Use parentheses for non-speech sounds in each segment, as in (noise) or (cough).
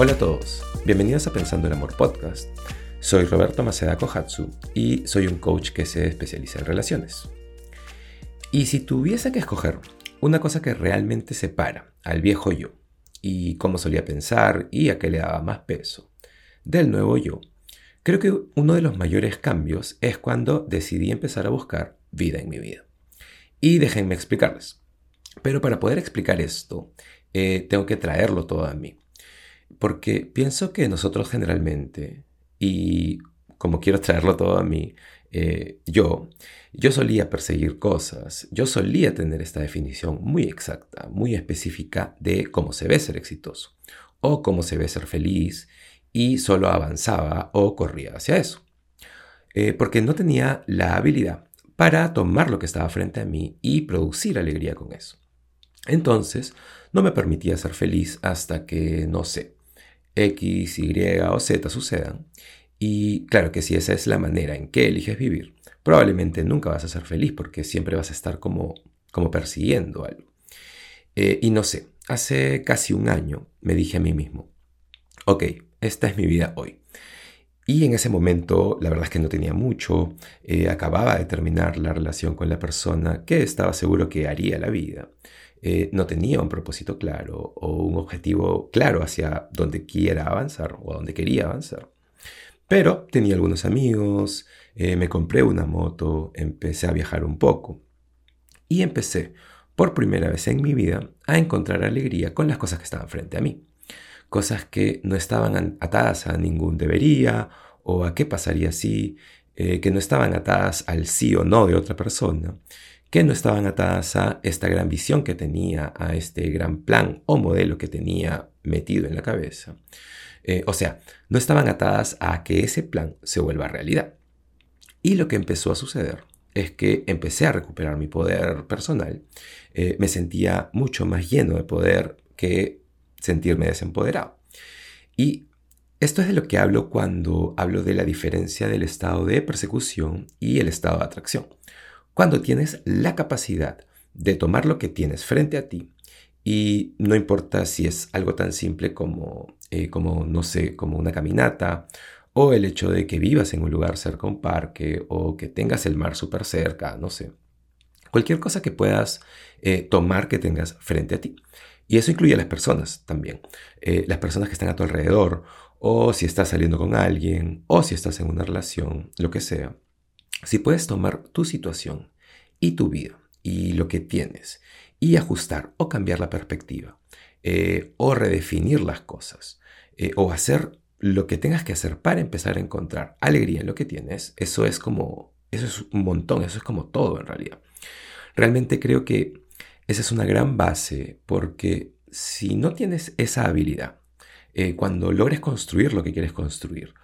Hola a todos, bienvenidos a Pensando el Amor Podcast. Soy Roberto Maceda Kohatsu y soy un coach que se especializa en relaciones. Y si tuviese que escoger una cosa que realmente separa al viejo yo y cómo solía pensar y a qué le daba más peso del nuevo yo, creo que uno de los mayores cambios es cuando decidí empezar a buscar vida en mi vida. Y déjenme explicarles. Pero para poder explicar esto, eh, tengo que traerlo todo a mí. Porque pienso que nosotros generalmente, y como quiero traerlo todo a mí, eh, yo, yo solía perseguir cosas, yo solía tener esta definición muy exacta, muy específica de cómo se ve ser exitoso o cómo se ve ser feliz y solo avanzaba o corría hacia eso. Eh, porque no tenía la habilidad para tomar lo que estaba frente a mí y producir alegría con eso. Entonces, no me permitía ser feliz hasta que, no sé, X, Y o Z sucedan. Y claro que si esa es la manera en que eliges vivir, probablemente nunca vas a ser feliz porque siempre vas a estar como, como persiguiendo algo. Eh, y no sé, hace casi un año me dije a mí mismo, ok, esta es mi vida hoy. Y en ese momento, la verdad es que no tenía mucho, eh, acababa de terminar la relación con la persona que estaba seguro que haría la vida. Eh, no tenía un propósito claro o un objetivo claro hacia donde quiera avanzar o a donde quería avanzar. Pero tenía algunos amigos, eh, me compré una moto, empecé a viajar un poco y empecé por primera vez en mi vida a encontrar alegría con las cosas que estaban frente a mí. Cosas que no estaban atadas a ningún debería o a qué pasaría si, eh, que no estaban atadas al sí o no de otra persona, que no estaban atadas a esta gran visión que tenía, a este gran plan o modelo que tenía metido en la cabeza. Eh, o sea, no estaban atadas a que ese plan se vuelva realidad. Y lo que empezó a suceder es que empecé a recuperar mi poder personal, eh, me sentía mucho más lleno de poder que sentirme desempoderado. Y esto es de lo que hablo cuando hablo de la diferencia del estado de persecución y el estado de atracción cuando tienes la capacidad de tomar lo que tienes frente a ti y no importa si es algo tan simple como, eh, como, no sé, como una caminata o el hecho de que vivas en un lugar cerca a un parque o que tengas el mar súper cerca, no sé. Cualquier cosa que puedas eh, tomar que tengas frente a ti. Y eso incluye a las personas también. Eh, las personas que están a tu alrededor, o si estás saliendo con alguien, o si estás en una relación, lo que sea. Si puedes tomar tu situación y tu vida y lo que tienes y ajustar o cambiar la perspectiva eh, o redefinir las cosas eh, o hacer lo que tengas que hacer para empezar a encontrar alegría en lo que tienes, eso es como, eso es un montón, eso es como todo en realidad. Realmente creo que esa es una gran base porque si no tienes esa habilidad, eh, cuando logres construir lo que quieres construir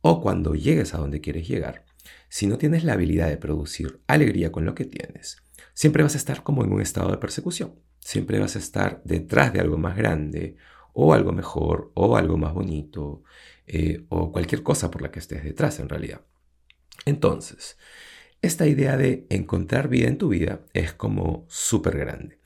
o cuando llegues a donde quieres llegar, si no tienes la habilidad de producir alegría con lo que tienes, siempre vas a estar como en un estado de persecución. Siempre vas a estar detrás de algo más grande o algo mejor o algo más bonito eh, o cualquier cosa por la que estés detrás en realidad. Entonces, esta idea de encontrar vida en tu vida es como súper grande.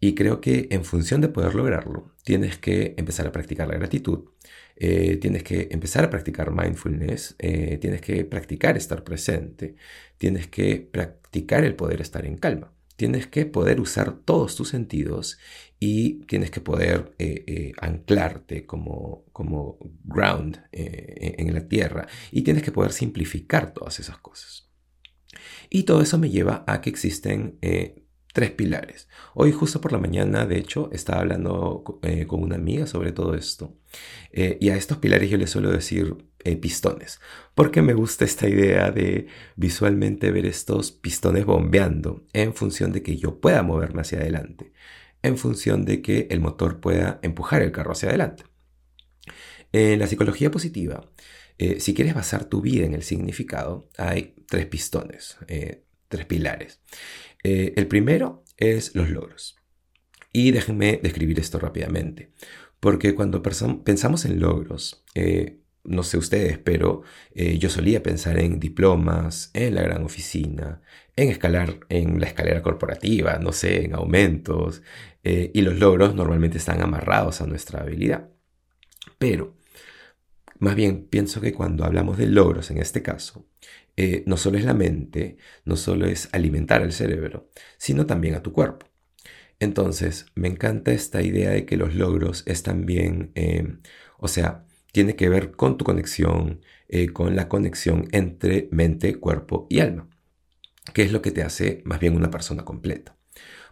Y creo que en función de poder lograrlo, tienes que empezar a practicar la gratitud, eh, tienes que empezar a practicar mindfulness, eh, tienes que practicar estar presente, tienes que practicar el poder estar en calma, tienes que poder usar todos tus sentidos y tienes que poder eh, anclarte como, como ground en la tierra y tienes que poder simplificar todas esas cosas. Y todo eso me lleva a que existen tres pilares. Hoy justo por la mañana, de hecho, estaba hablando eh, con una amiga sobre todo esto. Eh, y a estos pilares yo les suelo decir eh, pistones, porque me gusta esta idea de visualmente ver estos pistones bombeando en función de que yo pueda moverme hacia adelante, en función de que el motor pueda empujar el carro hacia adelante. En la psicología positiva, si quieres basar tu vida en el significado, hay tres pistones, tres pilares. Eh, el primero es los logros. Y déjenme describir esto rápidamente, porque cuando pensamos en logros, eh, no sé ustedes, pero eh, yo solía pensar en diplomas, en la gran oficina, en escalar en la escalera corporativa, no sé, en aumentos, y los logros normalmente están amarrados a nuestra habilidad. Pero, más bien, pienso que cuando hablamos de logros en este caso, eh, no solo es la mente, no solo es alimentar el cerebro, sino también a tu cuerpo. Entonces, me encanta esta idea de que los logros es también, eh, o sea, tiene que ver con tu conexión, eh, con la conexión entre mente, cuerpo y alma, que es lo que te hace más bien una persona completa.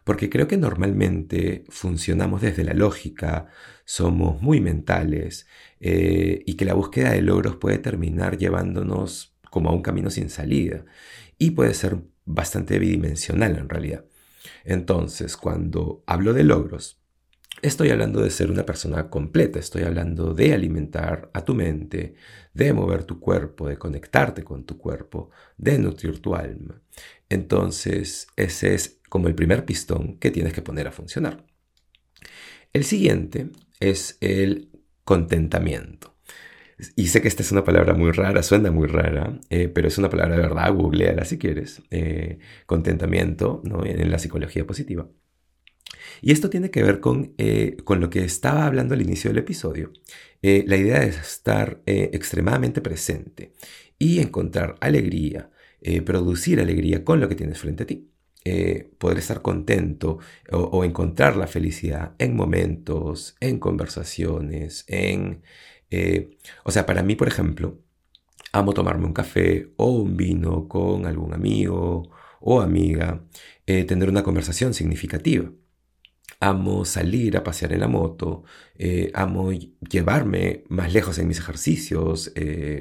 Porque creo que normalmente funcionamos desde la lógica, somos muy mentales y que la búsqueda de logros puede terminar llevándonos como a un camino sin salida y puede ser bastante bidimensional en realidad. Entonces, cuando hablo de logros, estoy hablando de ser una persona completa, estoy hablando de alimentar a tu mente, de mover tu cuerpo, de conectarte con tu cuerpo, de nutrir tu alma. Entonces, ese es como el primer pistón que tienes que poner a funcionar. El siguiente es el contentamiento. Y sé que esta es una palabra muy rara, suena muy rara, eh, pero es una palabra de verdad, googleala si quieres. Eh, contentamiento ¿no? en la psicología positiva. Y esto tiene que ver con, eh, con lo que estaba hablando al inicio del episodio. la idea es estar extremadamente presente y encontrar alegría, producir alegría con lo que tienes frente a ti. Poder estar contento o, encontrar la felicidad en momentos, en conversaciones, en eh, o sea, para mí, por ejemplo, amo tomarme un café o un vino con algún amigo o amiga, eh, tener una conversación significativa. Amo salir a pasear en la moto, eh, amo llevarme más lejos en mis ejercicios,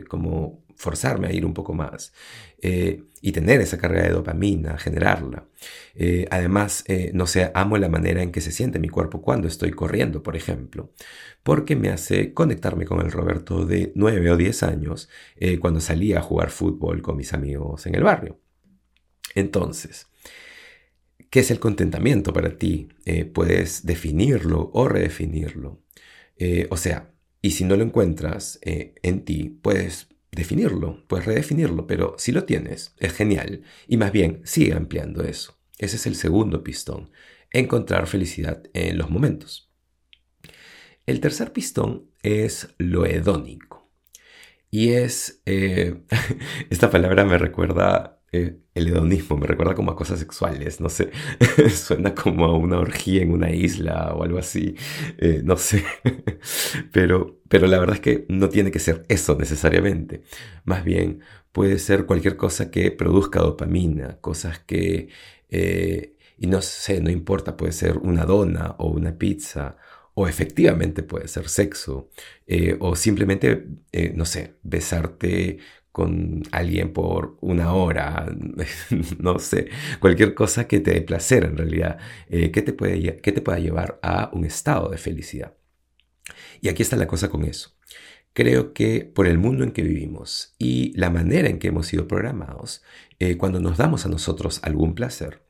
como forzarme a ir un poco más eh, y tener esa carga de dopamina, generarla. Eh, además, eh, no sé, amo la manera en que se siente mi cuerpo cuando estoy corriendo, por ejemplo, porque me hace conectarme con el Roberto de 9 o 10 años cuando salía a jugar fútbol con mis amigos en el barrio. Entonces, ¿qué es el contentamiento para ti? puedes definirlo o redefinirlo. o sea, y si no lo encuentras en ti, puedes definirlo, puedes redefinirlo, pero si lo tienes, es genial. Y más bien, sigue ampliando eso. Ese es el segundo pistón, encontrar felicidad en los momentos. El tercer pistón es lo hedónico. Y es, eh, (laughs) esta palabra me recuerda eh, el hedonismo me recuerda como a cosas sexuales, no sé, (laughs) suena como a una orgía en una isla o algo así, eh, no sé, (laughs) pero, pero la verdad es que no tiene que ser eso necesariamente, más bien puede ser cualquier cosa que produzca dopamina, cosas que, eh, y no sé, no importa, puede ser una dona o una pizza o efectivamente puede ser sexo, o simplemente, no sé, besarte con alguien por una hora, (laughs) no sé, cualquier cosa que te dé placer en realidad, eh, que te pueda llevar a un estado de felicidad. Y aquí está la cosa con eso. Creo que por el mundo en que vivimos y la manera en que hemos sido programados, eh, cuando nos damos a nosotros algún placer,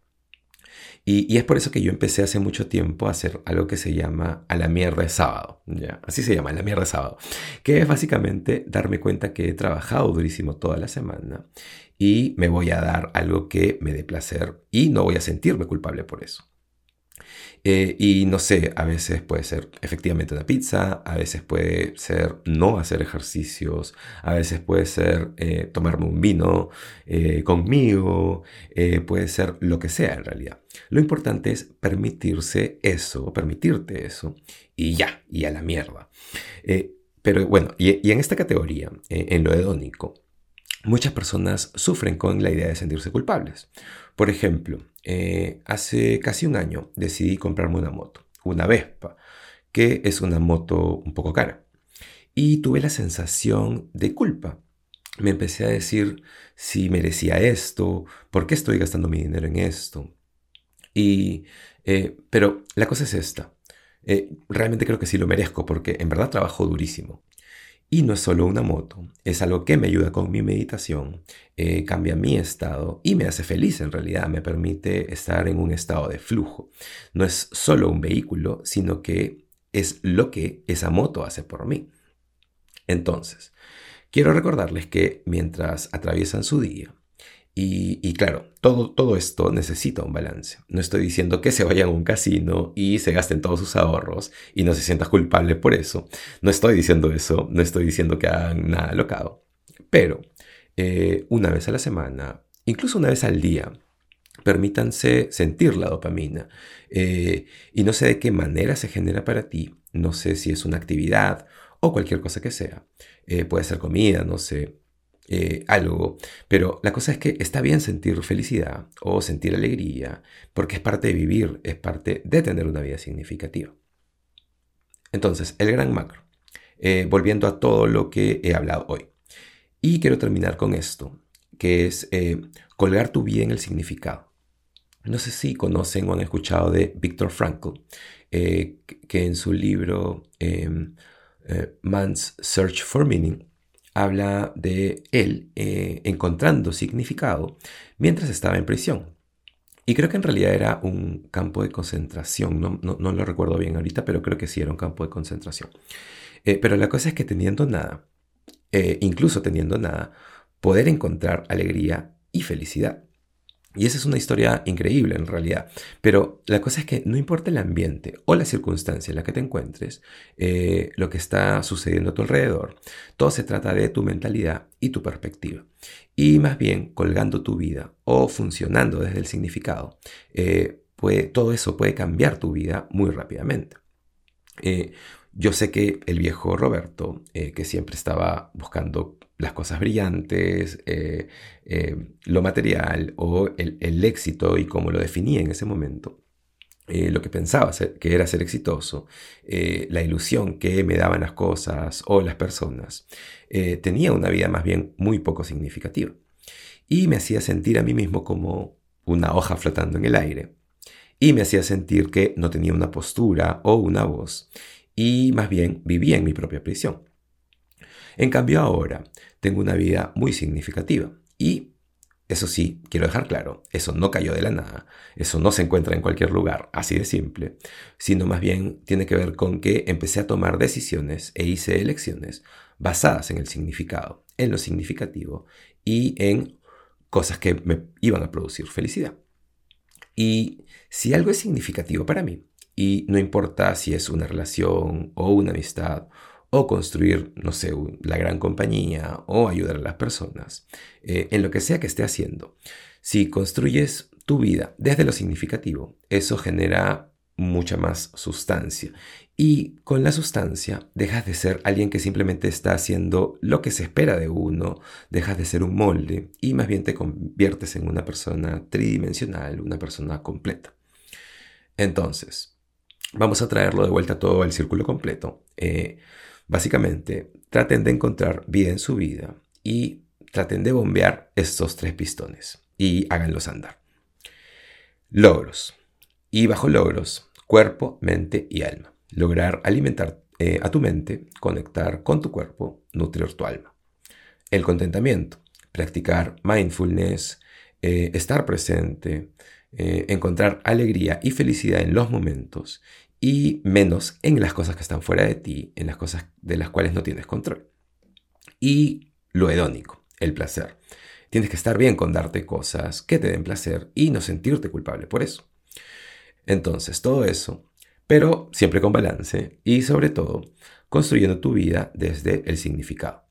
y, es por eso que yo empecé hace mucho tiempo a hacer algo que se llama a la mierda de sábado. ¿ya? Así se llama, a la mierda de sábado. Que es básicamente darme cuenta que he trabajado durísimo toda la semana y me voy a dar algo que me dé placer y no voy a sentirme culpable por eso. Eh, y no sé, a veces puede ser efectivamente una pizza, a veces puede ser no hacer ejercicios, a veces puede ser eh, tomarme un vino eh, conmigo, puede ser lo que sea en realidad. Lo importante es permitirse eso, permitirte eso, y ya, y a la mierda. pero bueno, y, y, en esta categoría, en lo hedónico, muchas personas sufren con la idea de sentirse culpables. Por ejemplo, eh, hace casi un año decidí comprarme una moto, una Vespa, que es una moto un poco cara. Y tuve la sensación de culpa. Me empecé a decir si merecía esto, por qué estoy gastando mi dinero en esto. Y, eh, pero la cosa es esta. Eh, realmente creo que sí lo merezco porque en verdad trabajo durísimo. Y no es solo una moto, es algo que me ayuda con mi meditación, eh, cambia mi estado y me hace feliz en realidad, me permite estar en un estado de flujo. No es solo un vehículo, sino que es lo que esa moto hace por mí. Entonces, quiero recordarles que mientras atraviesan su día, Y, claro, todo, todo esto necesita un balance. No estoy diciendo que se vayan a un casino y se gasten todos sus ahorros y no se sientas culpable por eso. No estoy diciendo eso, no estoy diciendo que hagan nada locado. Pero eh, una vez a la semana, incluso una vez al día, permítanse sentir la dopamina. Eh, y no sé de qué manera se genera para ti, no sé si es una actividad o cualquier cosa que sea. Eh, puede ser comida, no sé, eh, algo. Pero la cosa es que está bien sentir felicidad o sentir alegría, porque es parte de vivir, es parte de tener una vida significativa. Entonces, el gran macro. volviendo a todo lo que he hablado hoy. Y quiero terminar con esto, que es colgar tu vida en el significado. No sé si conocen o han escuchado de Viktor Frankl, eh, que en su libro em, eh, Man's Search for Meaning habla de él eh, encontrando significado mientras estaba en prisión. Y creo que en realidad era un campo de concentración, no, no, lo recuerdo bien ahorita, pero creo que sí era un campo de concentración. pero la cosa es que teniendo nada, incluso teniendo nada, poder encontrar alegría y felicidad. Y esa es una historia increíble en realidad. Pero la cosa es que no importa el ambiente o la circunstancia en la que te encuentres, eh, lo que está sucediendo a tu alrededor, todo se trata de tu mentalidad y tu perspectiva. Y más bien colgando tu vida o funcionando desde el significado, eh, todo eso puede cambiar tu vida muy rápidamente. Eh, yo sé que el viejo Roberto, que siempre estaba buscando las cosas brillantes, eh, eh, lo material o el, éxito y cómo lo definía en ese momento. Eh, lo que pensaba que era ser exitoso, la ilusión que me daban las cosas o las personas, tenía una vida más bien muy poco significativa. Y me hacía sentir a mí mismo como una hoja flotando en el aire. Y me hacía sentir que no tenía una postura o una voz. Y más bien vivía en mi propia prisión. En cambio ahora tengo una vida muy significativa y eso sí, quiero dejar claro, eso no cayó de la nada, eso no se encuentra en cualquier lugar, así de simple, sino más bien tiene que ver con que empecé a tomar decisiones e hice elecciones basadas en el significado, en lo significativo y en cosas que me iban a producir felicidad. Y si algo es significativo para mí, y no importa si es una relación o una amistad o construir, no sé, la gran compañía o ayudar a las personas, eh, en lo que sea que esté haciendo. Si construyes tu vida desde lo significativo, eso genera mucha más sustancia. Y con la sustancia dejas de ser alguien que simplemente está haciendo lo que se espera de uno, dejas de ser un molde y más bien te conviertes en una persona tridimensional, una persona completa. Entonces, vamos a traerlo de vuelta todo al círculo completo. Eh, Básicamente, traten de encontrar vida en su vida y traten de bombear estos tres pistones y háganlos andar. Logros. Y bajo logros, cuerpo, mente y alma. Lograr alimentar eh, a tu mente, conectar con tu cuerpo, nutrir tu alma. El contentamiento. Practicar mindfulness, eh, estar presente, eh, encontrar alegría y felicidad en los momentos y menos en las cosas que están fuera de ti, en las cosas de las cuales no tienes control. Y lo hedónico, el placer. Tienes que estar bien con darte cosas que te den placer y no sentirte culpable por eso. Entonces, todo eso, pero siempre con balance y sobre todo construyendo tu vida desde el significado.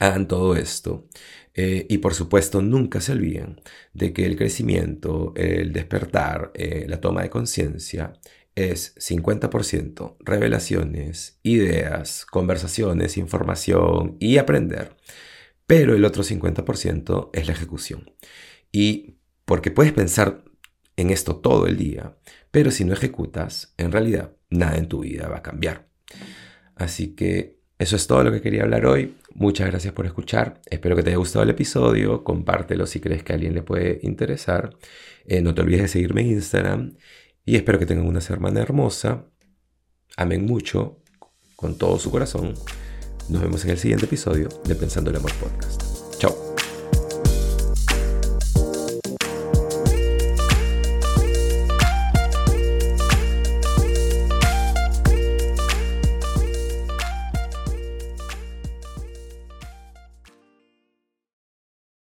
Hagan todo esto eh, y por supuesto nunca se olviden de que el crecimiento, el despertar, eh, la toma de conciencia es 50% revelaciones, ideas, conversaciones, información y aprender, pero el otro 50% es la ejecución. Y porque puedes pensar en esto todo el día, pero si no ejecutas, en realidad nada en tu vida va a cambiar. Así que eso es todo lo que quería hablar hoy. Muchas gracias por escuchar. Espero que te haya gustado el episodio. Compártelo si crees que a alguien le puede interesar. Eh, no te olvides de seguirme en Instagram y espero que tengan una semana hermosa. Amen mucho con todo su corazón. Nos vemos en el siguiente episodio de Pensando el Amor Podcast.